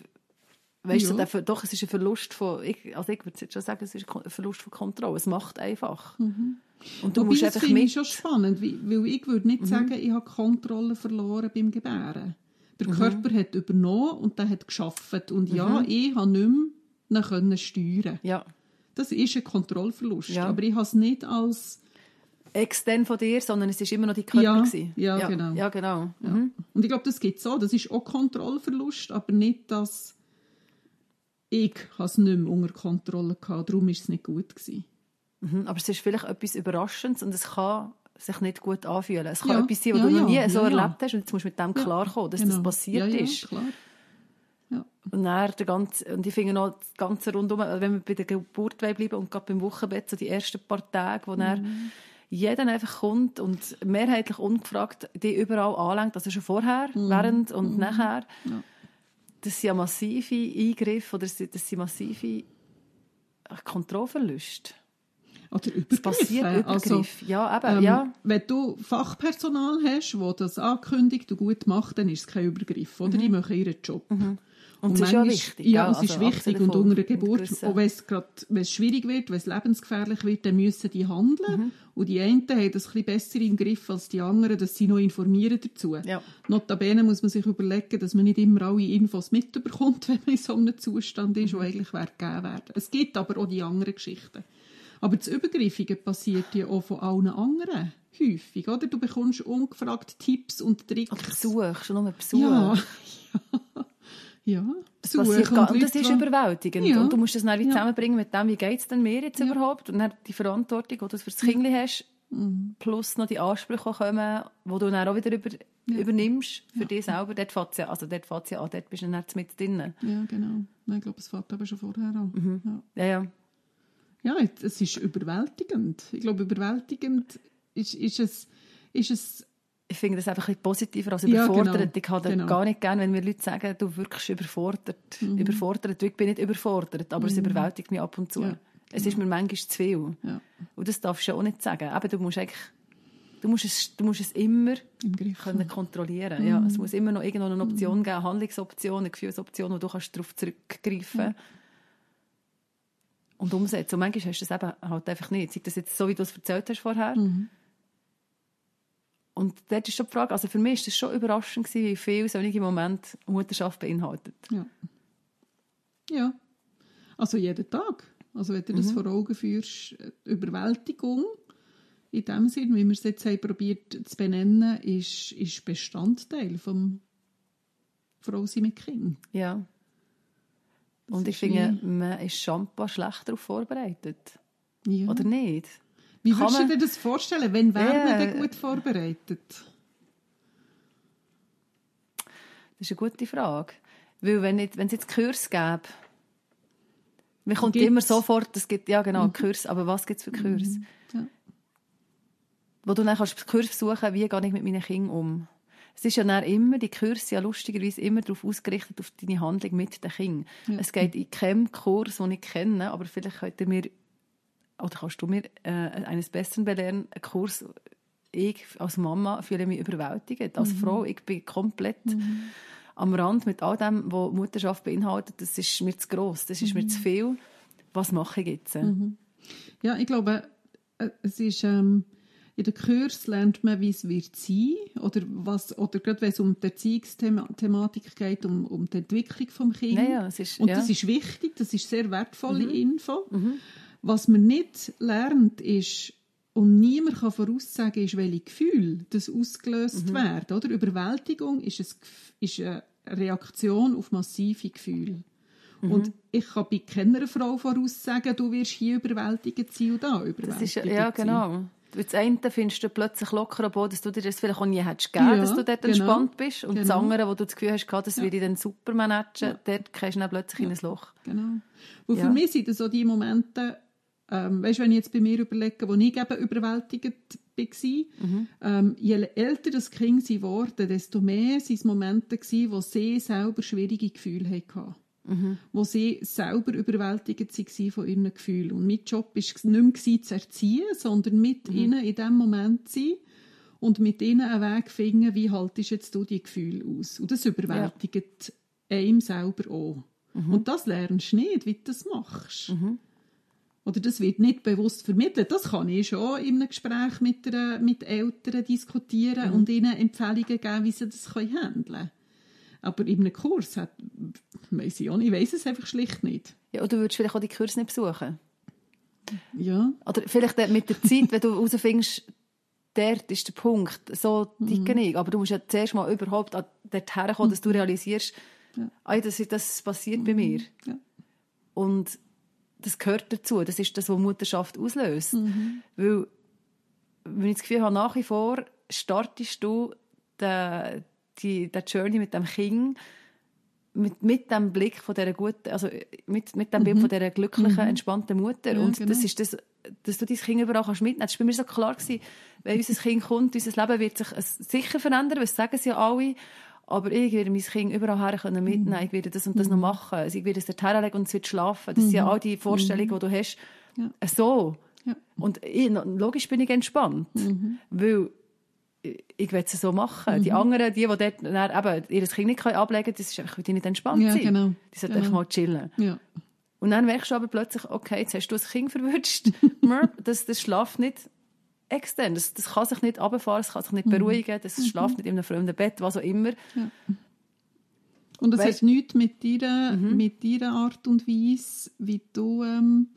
weißt Ja. du, doch, es ist ein Verlust von, ich, also ich würde jetzt schon sagen, es ist ein Verlust von Kontrolle. Es macht einfach. Und du Wobei, musst das einfach mit. schon spannend, weil, ich würde nicht sagen, ich habe Kontrolle verloren beim Gebären. Der Körper hat übernommen und der hat geschafft. Und ja, ich habe nicht mehr steuern. Ja. Das ist ein Kontrollverlust. Ja. Aber ich habe es nicht als Extern von dir, sondern es ist immer noch die Körper. Ja, ja, ja, genau. Ja, genau. Mhm. Und ich glaube, das gibt es auch. Das ist auch Kontrollverlust, aber nicht, dass ich es nicht mehr unter Kontrolle hatte. Darum war es nicht gut. Gewesen. Mhm. Aber es ist vielleicht etwas Überraschendes und es kann sich nicht gut anfühlen. Es kann Ja, etwas sein, was ja, du noch nie ja, so erlebt hast und jetzt musst du mit dem klarkommen, dass das Genau. passiert ja, ja, ist. Klar. Und, dann der ganze, und ich finde noch das Ganze rundum, wenn wir bei der Geburt bleiben und gerade beim Wochenbett, so die ersten paar Tage, wo Mhm. Jeder einfach kommt und mehrheitlich ungefragt die überall anlenkt, also schon vorher, während und nachher. Mhm. Ja. Das sind ja massive Eingriffe oder das sind massive Kontrollverluste. Oder Es passiert Übergriffe. Also, Übergriff. ja, eben, ähm, ja. Wenn du Fachpersonal hast, das das ankündigt und gut macht, dann ist es kein Übergriff. Oder? Die machen ihren Job. Mhm. Und es ist ja wichtig, Ja, es ist also wichtig. Und unter mit Geburt, auch wenn es, grad, wenn es schwierig wird, wenn es lebensgefährlich wird, dann müssen die handeln. Mhm. Und die einen haben das ein bisschen besser im Griff als die anderen, dass sie noch informieren dazu. Ja. Notabene muss man sich überlegen, dass man nicht immer alle Infos mitbekommt, wenn man in so einem Zustand ist, wo Mhm. eigentlich wäre gegeben werden. Es gibt aber auch die anderen Geschichten. Aber das Übergriffige passiert ja auch von allen anderen. Häufig, oder? Du bekommst ungefragt Tipps und Tricks. Oder Besuch, schon nur Besuch. Ja, ja. ja. Das, passiert und gar, und Leute, das ist überwältigend. Ja. Und du musst das dann wie Ja. zusammenbringen mit dem, wie geht es denn mir jetzt überhaupt? Und dann die Verantwortung, die du für das Kind hast, Mhm. plus noch die Ansprüche, die kommen, die du dann auch wieder über, übernimmst für dich selber. Dort fängt ja, also dort fängt's ja an, dort bist du dann mit drin. Ja, genau. Ich glaube, es fängt aber schon vorher an. Mhm. Ja. Ja, ja. Ja, es ist überwältigend. Ich glaube, überwältigend ist, ist es, ist es Ich finde das einfach ein bisschen positiver als Ja, überfordert. genau. Ich habe Genau. gar nicht gerne, wenn mir Leute sagen, du wirkst überfordert. Überfordert. Ich bin nicht überfordert, aber es überwältigt mich ab und zu. Ja. Es ist mir manchmal zu viel. ja, Und das darfst du ja auch nicht sagen. Aber du musst eigentlich, du musst es, du musst es immer können kontrollieren. Ja, es muss immer noch irgendwo eine Option geben, eine Handlungsoption, eine Gefühlsoption, wo du kannst darauf zurückgreifen und umsetzen. Und manchmal hast du das eben halt einfach nicht. Sei das jetzt so, wie du es erzählt hast vorher. Und dort ist schon die Frage, also für mich war das schon überraschend, gewesen, wie viel solche Momente Mutterschaft beinhaltet. Ja. ja. Also jeden Tag. Also wenn du das vor Augen führst, Überwältigung, in dem Sinn, wie wir es jetzt haben probiert zu benennen, ist, ist Bestandteil vom Frau sein mit Kind. Ja. Und ich finde, man ist schon ein paar schlecht darauf vorbereitet. Ja. Oder nicht? Wie kann würdest du man- dir das vorstellen? Wenn wäre Ja. man denn gut vorbereitet? Das ist eine gute Frage. Weil wenn, es jetzt Kurs gäbe, mir kommt Gibt's? immer sofort, es gibt, ja genau, Kurs, aber was gibt es für Kurs? Ja. Wo du dann kannst Kurs besuchen, wie gehe ich mit meinen Kindern um? Es ist ja dann immer, die Kurse ja lustigerweise immer darauf ausgerichtet, auf deine Handlung mit den Kindern. Es geht in keinem Kurs, den ich kenne, aber vielleicht könnt ihr mir, oder kannst du mir äh, eines Besseren belehren, einen Kurs, ich als Mama fühle mich überwältigt. Als Frau, ich bin komplett am Rand mit all dem, was Mutterschaft beinhaltet. Das ist mir zu gross, das ist mir zu viel. Was mache ich jetzt? Ja, ich glaube, äh, es ist, ähm, in den Kurs lernt man, wie es wird sein, oder was, oder gerade wenn es um die Erziehungsthematik geht, um, um die Entwicklung vom Kind. Ja, ja, ist- Und ja. das ist wichtig, das ist sehr wertvolle Info. Was man nicht lernt, ist, und niemand kann voraussagen, ist, welche Gefühle das ausgelöst werden. Oder? Überwältigung ist, ein, ist eine Reaktion auf massive Gefühle. Und ich kann bei keiner Frau voraussagen, du wirst hier überwältigt sein und da überwältigt Das ist, ja, genau. Das eine findest du plötzlich locker am Boden, dass du dir das vielleicht auch nie hättest gegeben, Ja, dass du dort genau. entspannt bist. Und das Genau. andere, wo du das Gefühl hast, das würde ich dann super managen, dort gehst du dann plötzlich in ein Loch. Genau. Und Ja. für mich sind das so die Momente, ähm, weißt, wenn ich jetzt bei mir überlege, wo ich eben überwältigt war, Mhm. ähm, je älter das Kind sie wurde, desto mehr waren es Momente, gewesen, wo sie selber schwierige Gefühle hatten. Mhm. Wo sie selber überwältigt waren von ihren Gefühlen. Und mein Job war nicht mehr zu erziehen, sondern mit Mhm. ihnen in diesem Moment zu sein und mit ihnen einen Weg zu finden, wie haltest jetzt du die Gefühle aus. Und das überwältigt einem selber auch. Mhm. Und das lernst du nicht, wie du das machst. Oder das wird nicht bewusst vermittelt. Das kann ich schon in einem Gespräch mit, einer, mit Eltern diskutieren Mhm. und ihnen Empfehlungen geben, wie sie das handeln können. Aber in einem Kurs hat, weiss ich auch nicht, ich weiss es einfach schlicht nicht. Ja, oder du würdest vielleicht auch die Kurs nicht besuchen. Ja, Oder vielleicht mit der Zeit, wenn du herausfindest, dort ist der Punkt, so Mhm. ticke ich. Aber du musst ja zuerst mal überhaupt dort herkommen, dass du realisierst, «Ei, das, das passiert bei mir. Mhm. ja. Und das gehört dazu. Das ist das, was Mutterschaft auslöst. Mhm. Weil, wenn ich das Gefühl habe, nach wie vor startest du den, die, den Journey mit dem Kind mit, mit dem Blick von dieser guten, also mit, mit dem Bild von dieser glücklichen, entspannten Mutter. Mhm. Ja, und genau. das ist das, dass du dein Kind überall kannst mitnehmen kannst. Das war bei mir so klar, gewesen, wenn unser Kind kommt, unser Leben wird sich sicher verändern, das sagen sie ja alle. Aber ich werde mein Kind überall her können mitnehmen. Mhm. Ich werde das und das noch machen. Also ich werde es dort herlegen und es wird schlafen. Das sind ja all die Vorstellungen, die du hast. Ja. So Ja. Und ich, logisch bin ich entspannt, weil ich, will es so machen. Die anderen, die, die dort eben ihr Kind nicht ablegen können, das ist einfach, weil die nicht entspannt Ja, sind. genau. Die sollten Genau. einfach mal chillen. Ja. Und dann merkst du aber plötzlich, okay, jetzt hast du das Kind verwünscht. Das, das schlaft nicht extern. Das, das kann sich nicht runterfahren, das kann sich nicht beruhigen, das schlaft nicht in einem fremden Bett, was auch immer. Und das hat nichts mit deiner, mit deiner Art und Weise, wie du ähm,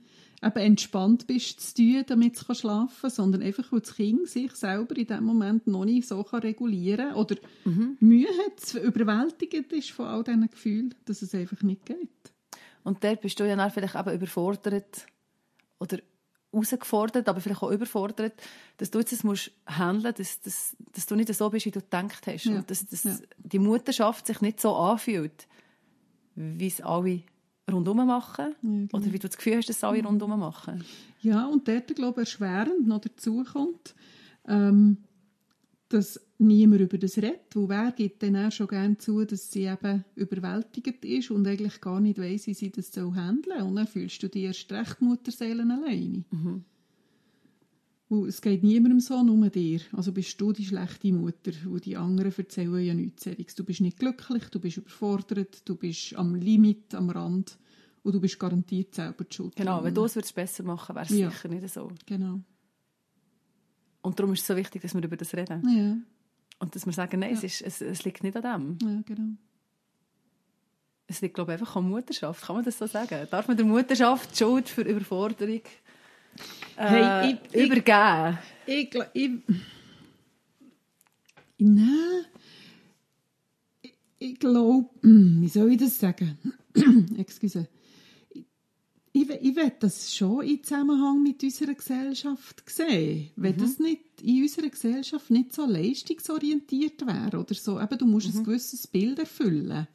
eben entspannt bist, zu tun, damit es schlafen kann, sondern einfach, weil das Kind sich selber in dem Moment noch nicht so kann regulieren oder Mühe hat, überwältigt ist von all diesen Gefühlen, dass es einfach nicht geht. Und dort bist du ja dann vielleicht eben überfordert oder herausgefordert, aber vielleicht auch überfordert, dass du jetzt das musst handeln musst, dass, dass, dass du nicht so bist, wie du gedacht hast. Ja. Und dass, dass Ja. die Mutterschaft sich nicht so anfühlt, wie es alle rundherum machen. genau. Oder wie du das Gefühl hast, dass es alle rundherum machen. Ja, und dort, glaube ich, erschwerend noch dazu kommt, ähm, dass niemand über das redet, wo wer gibt dann auch schon gerne zu, dass sie eben überwältigt ist und eigentlich gar nicht weiss, wie sie das so handeln soll. Und dann fühlst du dich erst recht Mutterseelen alleine. Weil es geht niemandem so, nur dir. Also bist du die schlechte Mutter, wo die anderen erzählen ja nichts Seriges. Du bist nicht glücklich, du bist überfordert, du bist am Limit, am Rand und du bist garantiert selber die Schuld. Genau, wenn du es würdest besser machen wäre es Ja. sicher nicht so. Genau. Und darum ist es so wichtig, dass wir über das reden. Ja, Und dass wir sagen, nein, es, ist, es, es liegt nicht an dem. ja genau. Es liegt, glaube ich, einfach an Mutterschaft. Kann man das so sagen? Darf man der Mutterschaft die Schuld für Überforderung äh, Hey, ich- ich- übergeben? Ich glaube, ich... Nein. Ich, ich glaube, wie soll ich das sagen? Excuse. Ich, ich, will das schon in Zusammenhang mit unserer Gesellschaft sehen. Wenn das nicht in unserer Gesellschaft nicht so leistungsorientiert wäre oder so, eben, du musst ein gewisses Bild erfüllen,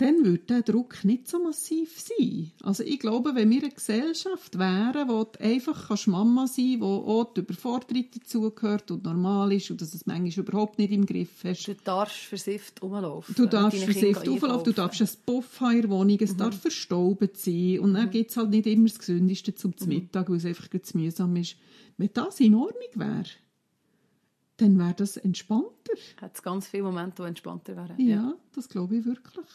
dann würde der Druck nicht so massiv sein. Also ich glaube, wenn wir eine Gesellschaft wären, wo du einfach kannst Mama sein kannst, wo auch die Überforderung dazugehört und normal ist und dass es manchmal überhaupt nicht im Griff hast. Du darfst versifft rumlaufen. Du darfst mit deinen versifft Kindern auflaufen, du darfst einen Puff haben in der Wohnung, es darf verstaubt sein und dann gibt es halt nicht immer das Gesündeste zum Mittag, weil es einfach zu mühsam ist. Wenn das in Ordnung wäre, dann wäre das entspannter. Hat es ganz viele Momente, die entspannter wären. Ja, das glaube ich wirklich.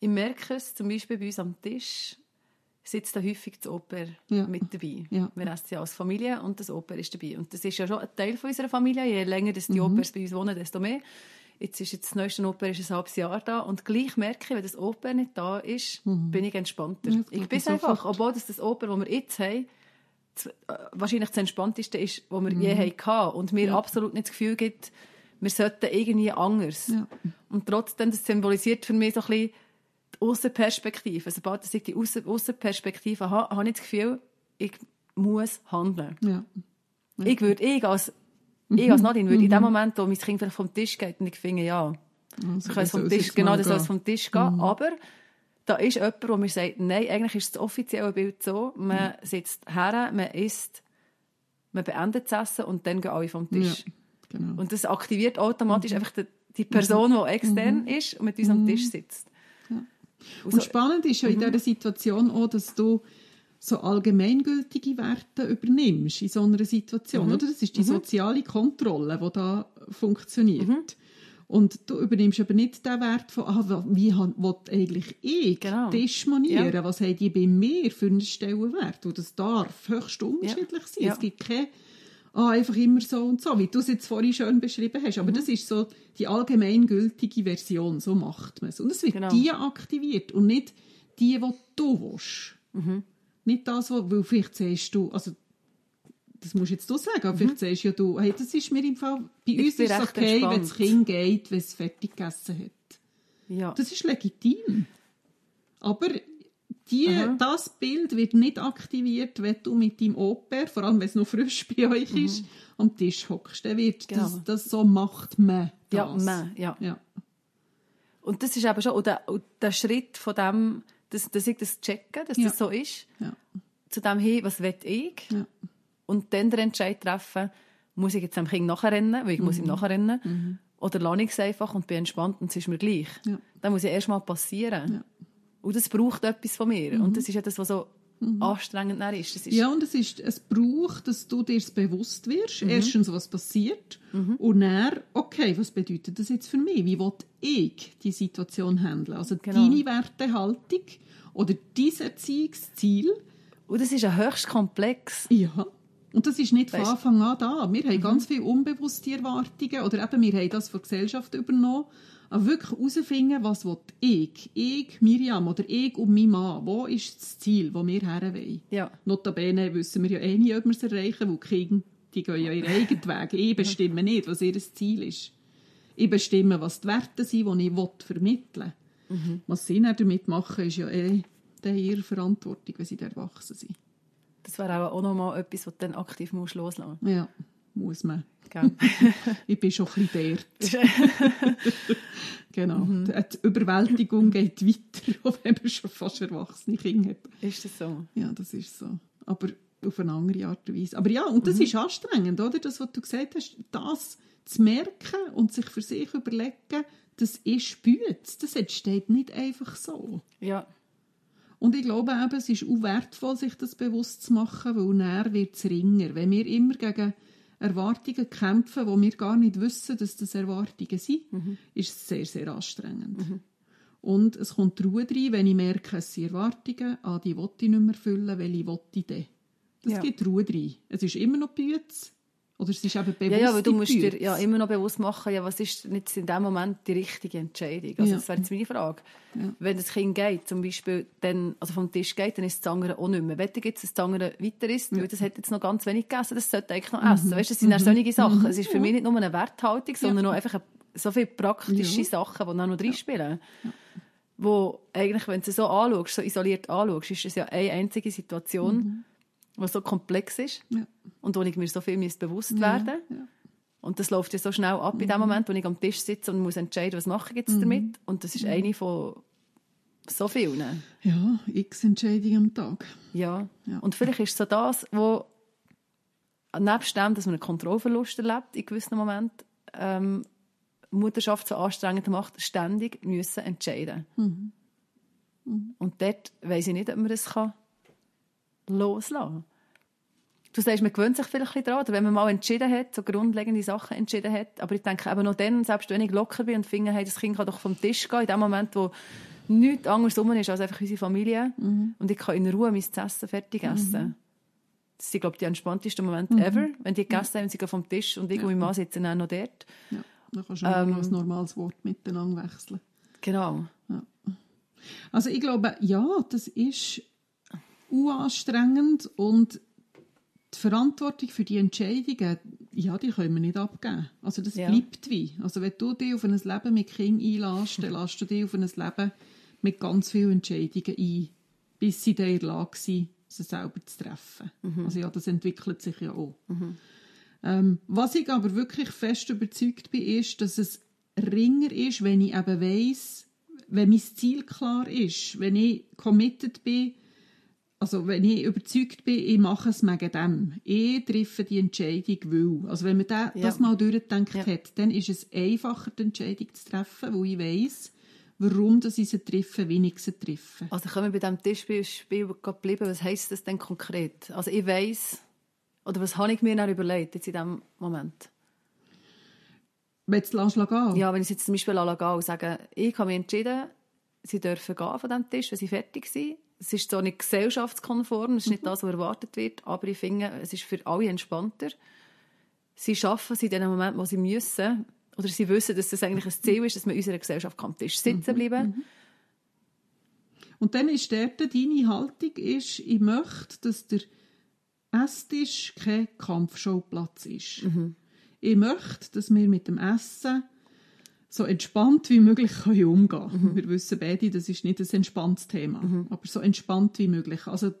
Ich merke es zum Beispiel bei uns am Tisch, sitzt da häufig das Oper Ja. mit dabei. Ja. Wir essen ja als Familie und das Oper ist dabei. Und das ist ja schon ein Teil von unserer Familie. Je länger das Mhm. die Opers bei uns wohnen, desto mehr. Jetzt ist jetzt das neueste Oper ist ein halbes Jahr da und gleich merke ich, wenn das Oper nicht da ist, bin ich entspannter. Mhm. Ja, das ich bin einfach, obwohl das, das Oper, das wir jetzt haben, das, äh, wahrscheinlich das entspannteste ist, was wir Mhm. je hatten und mir absolut nicht das Gefühl gibt, wir sollten irgendwie anders. Und trotzdem, das symbolisiert für mich so ein bisschen die Aussenperspektive. Sobald ich die Aussenperspektive habe, habe ich das Gefühl, ich muss handeln. Ja. Ich würde, ich als, Mhm. ich als Nadine, würde in dem Moment, wo mein Kind vielleicht vom Tisch geht und ich finde, ja, Also, ich kann das es vom Tisch, genau, das soll vom Tisch gehen, aber da ist jemand, der mir sagt, nein, eigentlich ist das offizielle Bild so, man sitzt her, man isst, man beendet das Essen und dann gehen alle vom Ja, Tisch. genau. Und das aktiviert automatisch Mhm. einfach die, die Person, die extern ist und mit uns am Tisch sitzt. Und spannend ist ja in dieser Situation auch, dass du so allgemeingültige Werte übernimmst in so einer Situation. Oder? Das ist die soziale Kontrolle, die da funktioniert. Und du übernimmst aber nicht den Wert von, ah, wie will eigentlich ich Genau. Tisch monieren? Ja. Was haben die bei mir für einen Stellenwert? Und das darf höchst unterschiedlich sein. Ja. Es gibt keine ah, einfach immer so und so, wie du es jetzt vorhin schön beschrieben hast. Mhm. Aber das ist so die allgemeingültige Version, so macht man es. Und es wird Genau. die aktiviert und nicht die, die du willst. Mhm. Nicht das, wo, weil vielleicht siehst du, also das musst jetzt du sagen, aber vielleicht siehst ja du, hey, das ist mir im Fall, bei Mhm. Ich uns ist es okay, wenn das. Kind geht, wenn es fertig gegessen hat. ja. Das ist legitim. Aber die, Aha. das Bild wird nicht aktiviert, wenn du mit deinem Oper, vor allem wenn es noch frisch bei euch ist, am Tisch hockst. Dann wird das, Genau. das so macht man das. Ja, man, ja. Ja. Und das ist eben schon, und der, Schritt von dem, dass, dass ich das checke, dass Ja. das so ist, Ja. zu dem hin, was will ich? Ja. Und dann den Entscheid treffen, muss ich jetzt dem Kind nachrennen, weil ich muss Mhm. ihm nachrennen, oder lasse ich es einfach und bin entspannt und es ist mir gleich. Ja. Dann muss ja erst mal passieren. Ja. Mhm. Und das braucht etwas von mir. Und das ist das, was so anstrengend dann ist. Ist Ja, und es, ist, es braucht, dass du dir bewusst wirst. Erstens, was passiert. Und dann, okay, was bedeutet das jetzt für mich? Wie will ich die Situation handeln? Also Genau. deine Wertehaltung oder dein Erziehungsziel. Und das ist ja höchst komplex. Ja. Und das ist nicht von Weisst- Anfang an da. Wir haben ganz viele unbewusste Erwartungen oder eben, wir haben das von der Gesellschaft übernommen. Aber wirklich herausfinden, was will ich, ich, Miriam oder ich und mein Mann, wo ist das Ziel, das wir her wollen? Ja. Notabene wissen wir ja eh nie, ob wir es erreichen, weil die Kinder die gehen ja ihren eigenen Weg. Ich bestimme nicht, was ihr Ziel ist. Ich bestimme, was die Werte sind, die ich will vermitteln will. Was sie dann damit machen, ist ja eh ihre Verantwortung, wenn sie erwachsen sind. Das wäre auch noch mal etwas, was du dann aktiv musst loslassen Ja, muss man. musst. Ich bin schon ein bisschen dort. Genau. Die Überwältigung geht weiter, auch wenn man schon fast erwachsene Kinder hat. ist das so? Ja, das ist so. Aber auf eine andere Art und Weise. Aber ja, und das ist anstrengend, oder? Das, was du gesagt hast, das zu merken und sich für sich überlegen, das ist Bütz. Das entsteht nicht einfach so. Ja. Und ich glaube eben, es ist auch wertvoll, sich das bewusst zu machen, weil näher wird es ringer. Wenn wir immer gegen Erwartungen kämpfen, wo wir gar nicht wissen, dass das Erwartungen sind, ist es sehr, sehr anstrengend. Und es kommt Ruhe rein, wenn ich merke, es sind Erwartungen, ah, die will ich nicht mehr erfüllen, welche will ich denn? Das Ja. gibt Ruhe rein. Es ist immer noch Bütz. Oder es ist eben bewusst Ja, ja, weil du musst dir ja immer noch bewusst machen, ja, was ist jetzt in dem Moment die richtige Entscheidung. Also Ja. das wäre jetzt meine Frage. Wenn das Kind geht, zum Beispiel, dann, also vom Tisch geht, dann ist das andere auch nicht mehr. Wenn jetzt das andere weiter ist, weil das hat jetzt noch ganz wenig gegessen, das sollte eigentlich noch essen. Weißt, du, das sind dann solche Sachen. Es ist für mich nicht nur eine Werthaltung, sondern auch einfach eine, so viele praktische Ja. Sachen, die dann noch reinspielen. Wo eigentlich, wenn du es so anschaust, so isoliert anschaust, ist es ja eine einzige Situation, die so komplex ist Ja. und wo ich mir so viel bewusst werden ja. Und das läuft ja so schnell ab in dem Moment, wo ich am Tisch sitze und muss entscheiden, was mache ich jetzt damit. Und das ist eine von so vielen. Ja, x Entscheidungen am Tag. Ja. Ja. Und vielleicht ist es so das, wo nebst dem, dass man einen Kontrollverlust erlebt in gewissen Momenten, ähm, Mutterschaft so anstrengend macht, ständig müssen entscheiden. Und dort weiss ich nicht, ob man das kann loslassen. Du sagst, man gewöhnt sich vielleicht ein bisschen daran, oder wenn man mal entschieden hat, so grundlegende Sachen entschieden hat. Aber ich denke eben noch dann, selbst wenn ich locker bin und finde, hey, das Kind kann doch vom Tisch gehen, in dem Moment, wo nichts anderes rum ist als einfach unsere Familie und ich kann in Ruhe mein Essen fertig essen. Das sind, glaube ich, die entspanntesten Momente ever, wenn die gegessen haben, sie gehen vom Tisch und ich und mein Mann sitzen dann noch dort. Ja, da kannst du ähm, noch ein normales Wort miteinander wechseln. Genau. Also ich glaube, ja, das ist anstrengend und die Verantwortung für die Entscheidungen, ja, die können wir nicht abgeben. Also das Ja. bleibt wie. Also wenn du dich auf ein Leben mit Kindern einlässt, dann lässt du dich auf ein Leben mit ganz vielen Entscheidungen ein, bis sie in der Lage sind, sie selber zu treffen. Also ja, das entwickelt sich ja auch. Ähm, was ich aber wirklich fest überzeugt bin, ist, dass es ringer ist, wenn ich eben weiss, wenn mein Ziel klar ist, wenn ich committed bin, also wenn ich überzeugt bin, ich mache es wegen dem. Ich treffe die Entscheidung, weil. Also wenn man da, Ja. das mal durchgedacht Ja. hat, dann ist es einfacher, die Entscheidung zu treffen, weil ich weiss, warum dass ich sie treffe, wie ich sie treffe. Also können wir bei diesem Tischspiel bleiben, was heisst das denn konkret? Also ich weiss, oder was habe ich mir dann überlegt jetzt in diesem Moment? Wenn du es gehen Ja, wenn ich jetzt zum Beispiel alle gehe und sage, ich habe mich entschieden, sie dürfen gehen von diesem Tisch, wenn sie fertig sind. Es ist so nicht gesellschaftskonform, es ist nicht das, was erwartet wird, aber ich finde, es ist für alle entspannter. Sie schaffen es in dem Moment, wo sie müssen, oder sie wissen, dass das eigentlich ein Ziel ist, dass wir in unserer Gesellschaft am Tisch sitzen bleiben. Und dann ist dort deine Haltung, ist, ich möchte, dass der Esstisch kein Kampfschauplatz ist. Ich möchte, dass wir mit dem Essen so entspannt wie möglich können umgehen können. Wir wissen beide, das ist nicht ein entspanntes Thema, aber so entspannt wie möglich. Also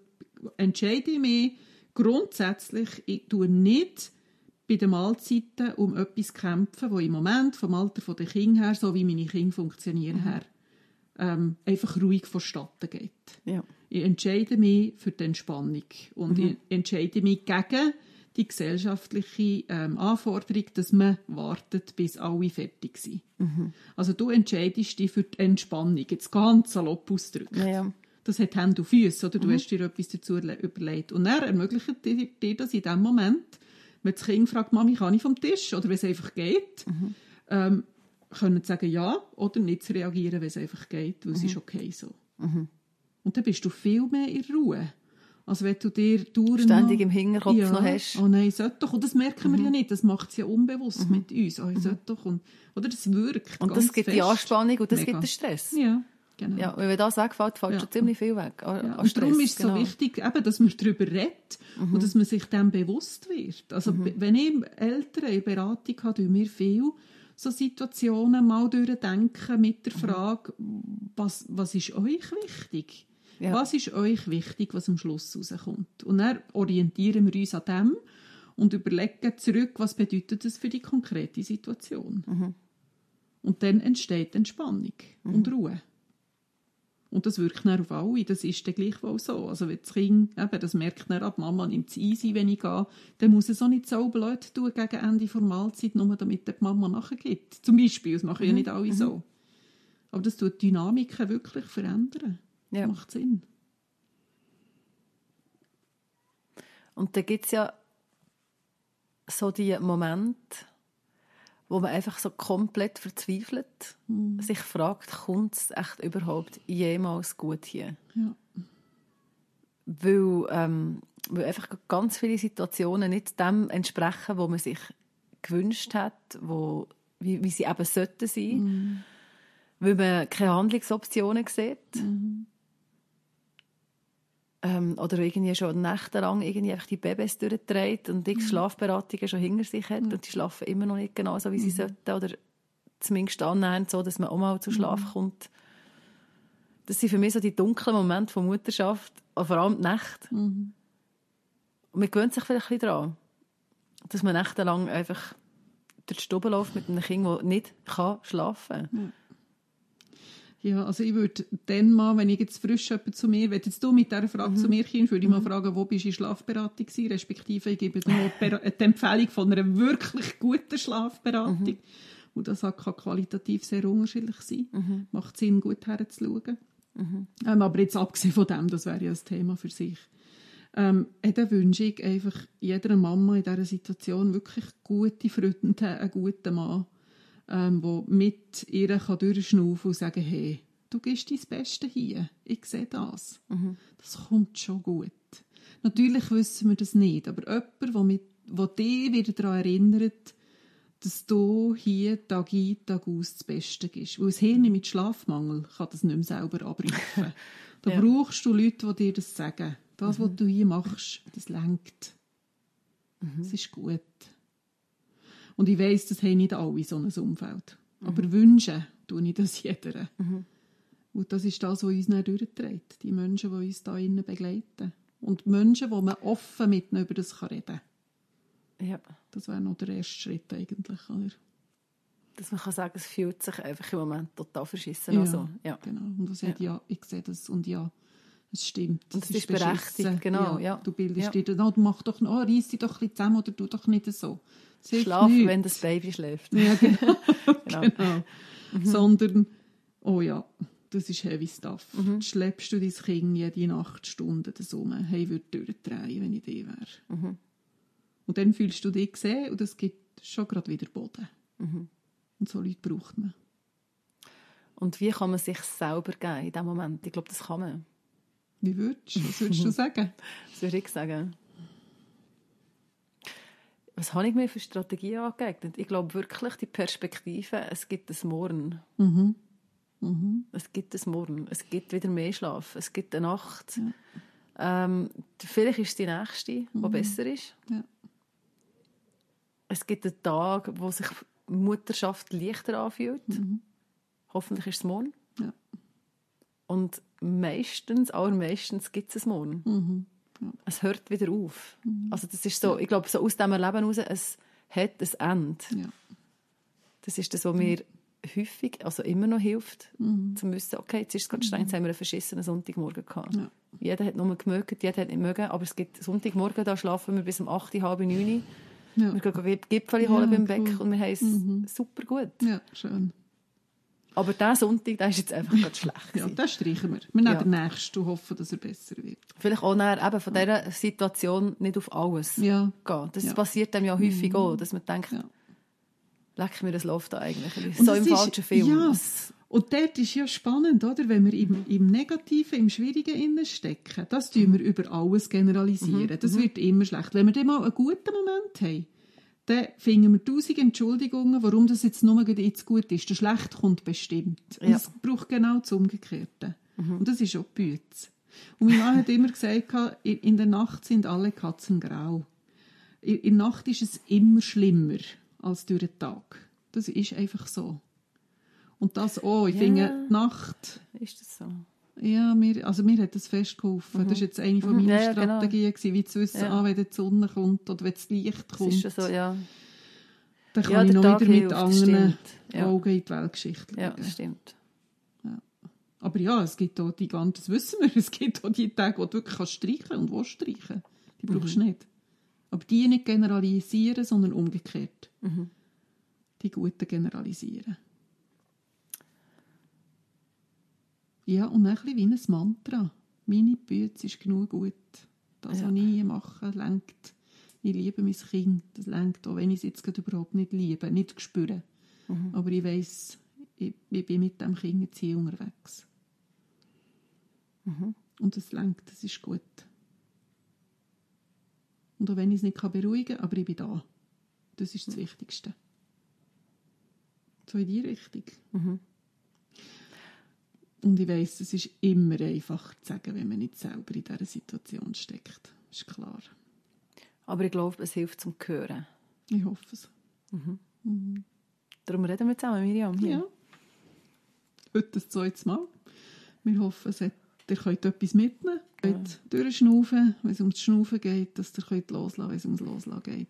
entscheide ich mich grundsätzlich, ich tue nicht bei den Mahlzeiten um etwas kämpfen, wo im Moment vom Alter der Kinder her, so wie meine Kinder funktionieren, her, ähm, einfach ruhig vonstatten geht. Ja. Ich entscheide mich für die Entspannung und ich entscheide mich gegen die gesellschaftliche ähm, Anforderung, dass man wartet, bis alle fertig sind. Also du entscheidest dich für die Entspannung, jetzt ganz salopp ausdrücken. Ja, ja. Das hat Hände und Füße, oder du hast dir etwas dazu überlegt. Und er ermöglicht dir, dir das in dem Moment, wenn das Kind fragt, Mami, kann ich vom Tisch? Oder wenn es einfach geht, ähm, können sie sagen ja oder nicht zu reagieren, wenn es einfach geht, weil es ist okay so. Und dann bist du viel mehr in Ruhe. Also wenn du dir dauernd Ständig noch- im Hinterkopf ja, noch hast. Oh nein, sollte doch. Und das merken wir ja nicht. Das macht es ja unbewusst mit uns. Oh, sollte doch. Und, oder das wirkt Und das gibt fest. die Anspannung und das Mega. gibt den Stress. Ja, genau. Ja, und wenn das wegfällt, fällt Ja. schon ziemlich viel weg an, Ja, und darum ist es so genau. wichtig, eben, dass man darüber redet Mhm. und dass man sich dem bewusst wird. Also, be- wenn ich Eltern in Beratung habe, tun wir viel so Situationen mal durchdenken mit Mhm. der Frage, was, was ist euch wichtig? Ja. Was ist euch wichtig, was am Schluss rauskommt? Und dann orientieren wir uns an dem und überlegen zurück, was bedeutet das für die konkrete Situation. Mhm. Und dann entsteht Entspannung und Ruhe. Und das wirkt dann auf alle, das ist dann gleichwohl so. Also wenn das Kind, eben, das merkt dann ab, Mama nimmt es easy, wenn ich gehe, dann muss es auch nicht so blöd tun gegen Ende der Mahlzeit, nur damit die Mama nachgibt. Zum Beispiel, das machen ja nicht alle so. Aber das tut die Dynamiken wirklich verändern. Ja. Macht Sinn. Und da gibt es ja so die Momente, wo man einfach so komplett verzweifelt, sich fragt, kommt es echt überhaupt jemals gut hier? Ja. Weil, ähm, weil einfach ganz viele Situationen nicht dem entsprechen, wo man sich gewünscht hat, wo, wie, wie sie eben sollten sein. Weil man keine Handlungsoptionen sieht. Ähm, oder irgendwie schon nächtelang irgendwie einfach die Babys durchträgt und die Schlafberatungen schon hinter sich hat und die schlafen immer noch nicht genau so, wie sie sollten. Oder zumindest annähernd so, dass man auch mal zu Schlaf kommt. Das sind für mich so die dunklen Momente von Mutterschaft, und vor allem die Nächte. Und man gewöhnt sich vielleicht ein bisschen daran, dass man nächtelang einfach durch die Stube läuft mit einem Kind, das nicht kann schlafen kann. Ja, also ich würde dann mal, wenn ich jetzt frisch jemand zu mir, wenn jetzt du mit dieser Frage Mhm. zu mir kommst, würde ich mal fragen, wo bist du in Schlafberatung gewesen, respektive ich gebe dir die Empfehlung von einer wirklich guten Schlafberatung. Mhm. Und das kann qualitativ sehr unterschiedlich sein. Mhm. Macht Sinn, gut herzuschauen. Ähm, aber jetzt abgesehen von dem, das wäre ja ein Thema für sich. Ähm, äh, dann wünsche ich einfach jeder Mama in dieser Situation wirklich gute Freunde, einen guten Mann, ähm, der mit ihr kann durchschnaufen und sagen hey, du gibst dein Beste hier, ich sehe das. Das kommt schon gut. Natürlich wissen wir das nicht, aber jemand, der, mit, der dich wieder daran erinnert, dass du hier Tag ein, Tag aus das Beste gibst. Weil das Hirn mit Schlafmangel kann das nicht mehr selber abrufen. Da Ja. brauchst du Leute, die dir das sagen. Das, was du hier machst, das lenkt. Das ist gut. Und ich weiss, das haben nicht alle so ein Umfeld. Aber wünschen tue ich das jeder. Und das ist das, was uns dann durchträgt. Die Menschen, die uns da innen begleiten. Und Menschen, wo man offen mit ihnen über das reden kann. Ja. Das wäre noch der erste Schritt eigentlich. Oder? Dass man kann sagen, es fühlt sich einfach im Moment total verschissen an. So. Ja. Genau. Und das sagt, ja. ich sehe das und ja, es stimmt. Und es es ist berechtigt, genau, ja. Du bildest Ja. dir oh, du mach doch, oh, reiss dich doch ein bisschen zusammen oder tu doch nicht so. Das Schlaf, nichts. wenn das Baby schläft. Ja, genau. Genau. genau. Mhm. Sondern, oh ja, das ist heavy stuff. Mhm. Schleppst du dein Kind jede Nacht Stunden das um, hey, ich würde durchdrehen, wenn ich die wäre. Mhm. Und dann fühlst du dich gesehen und es gibt schon gerade wieder Boden. Mhm. Und so Leute braucht man. Und wie kann man sich selber geben in diesem Moment? Ich glaube, das kann man. Wie würdest du? Was würdest du sagen? Das würde ich sagen. Was habe ich mir für Strategien angeeignet? Ich glaube wirklich, die Perspektive, es gibt ein Morgen. Es gibt ein Morgen. Es gibt wieder mehr Schlaf. Es gibt eine Nacht. Ähm, vielleicht ist es die nächste, die besser ist. Ja. Es gibt einen Tag, wo sich Mutterschaft leichter anfühlt. Hoffentlich ist es morgen. Ja. Und meistens, allermeistens gibt es ein Morgen. Es hört wieder auf. Also das ist so, ich glaube, so aus diesem Leben heraus, es hat ein Ende. Ja. Das ist das, was mir häufig, also immer noch hilft, zu wissen, okay, jetzt ist es ganz streng, jetzt haben wir einen verschissenen Sonntagmorgen gehabt. Ja. Jeder hat nur gemögt, jeder hat nicht mögen, aber es gibt Sonntagmorgen, da schlafen wir bis um 8, halb 9 Ja. Wir gehen Gipfel holen Ja, beim Bäck cool. und wir haben es super gut. ja, schön. Aber der Sonntag, der ist jetzt einfach gerade schlecht. Ja, das streichen wir. Wir nehmen Ja. den nächsten und hoffen, dass er besser wird. Vielleicht auch näher eben von dieser Situation nicht auf alles Ja. gehen. Das Ja. Mhm. passiert einem ja häufig auch, dass man denkt, Ja. leck mir, das läuft da eigentlich. Und so im ist- falschen Film. Ja. Und dort ist ja spannend, oder? wenn wir im, im Negativen, im Schwierigen innen stecken. Das tun wir über alles generalisieren. Das wird immer schlecht. Wenn wir dann mal einen guten Moment haben, dann finden wir tausend Entschuldigungen, warum das jetzt nur jetzt gut ist. Der Schlecht kommt bestimmt. Und Ja. es braucht genau das Umgekehrte. Und das ist auch die Bütze. Und mein Mann hat immer gesagt, in der Nacht sind alle Katzen grau. In in der Nacht ist es immer schlimmer als durch den Tag. Das ist einfach so. Und das auch. Ich Ja. finde, die Nacht, Ist das so? Ja, mir, also mir hat das fest geholfen. Das war jetzt eine von Mhm. meinen Ja, ja, genau. Strategien, gewesen, wie zu wissen, Ja. ah, wenn die Sonne kommt oder wenn das Licht Das kommt, ist schon so, ja. dann kann Ja, ich noch Tag wieder mit das anderen. Ja. Augen in die Weltgeschichte Ja, schauen. das stimmt. Aber ja, es gibt auch die ganzen, das wissen wir, es gibt auch die Tage, wo du wirklich kannst streichen und willst streichen. Die brauchst du Mhm. nicht. Aber die nicht generalisieren, sondern umgekehrt. Mhm. Die Guten generalisieren. Ja, und ein bisschen wie ein Mantra. Meine Bütze ist genug gut. Das, Ja. was ich mache, lenkt. Ich liebe mein Kind. Das lenkt, auch wenn ich es jetzt gerade überhaupt nicht liebe, nicht spüre. Mhm. Aber ich weiss, ich, ich bin mit dem Kind jetzt hier unterwegs. Mhm. Und das lenkt, das ist gut. Und auch wenn ich es nicht beruhigen kann, aber ich bin da. Das ist das Wichtigste. So in die Richtung. Mhm. Und ich weiss, es ist immer einfach zu sagen, wenn man nicht selber in dieser Situation steckt. Ist klar. Aber ich glaube, es hilft zum Hören. Ich hoffe es. Darum reden wir zusammen, Miriam. Ja. Heute das zweite Mal. Wir hoffen, es hat, ihr könnt etwas mitnehmen. Ihr könnt durchschnaufen, wenn es ums Schnaufen geht, dass ihr könnt loslassen wenn es ums Loslassen geht.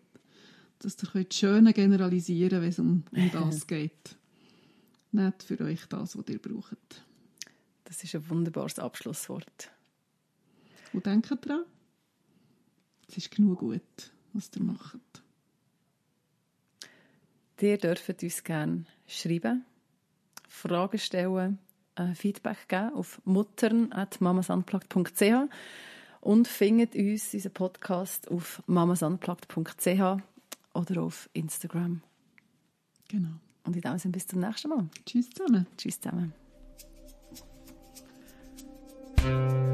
Dass ihr könnt Schöne generalisieren wenn es um, um das geht. Nicht für euch das, was ihr braucht. Das ist ein wunderbares Abschlusswort. Und denkt dran, es ist genug gut, was ihr macht. Ihr dürft uns gerne schreiben, Fragen stellen, äh, Feedback geben auf muttern.mamasunplugged.ch und findet uns, unseren Podcast, auf mamasunplugged.ch oder auf Instagram. Genau. Und in diesem Sinne bis zum nächsten Mal. Tschüss zusammen. Tschüss zusammen. Thank you.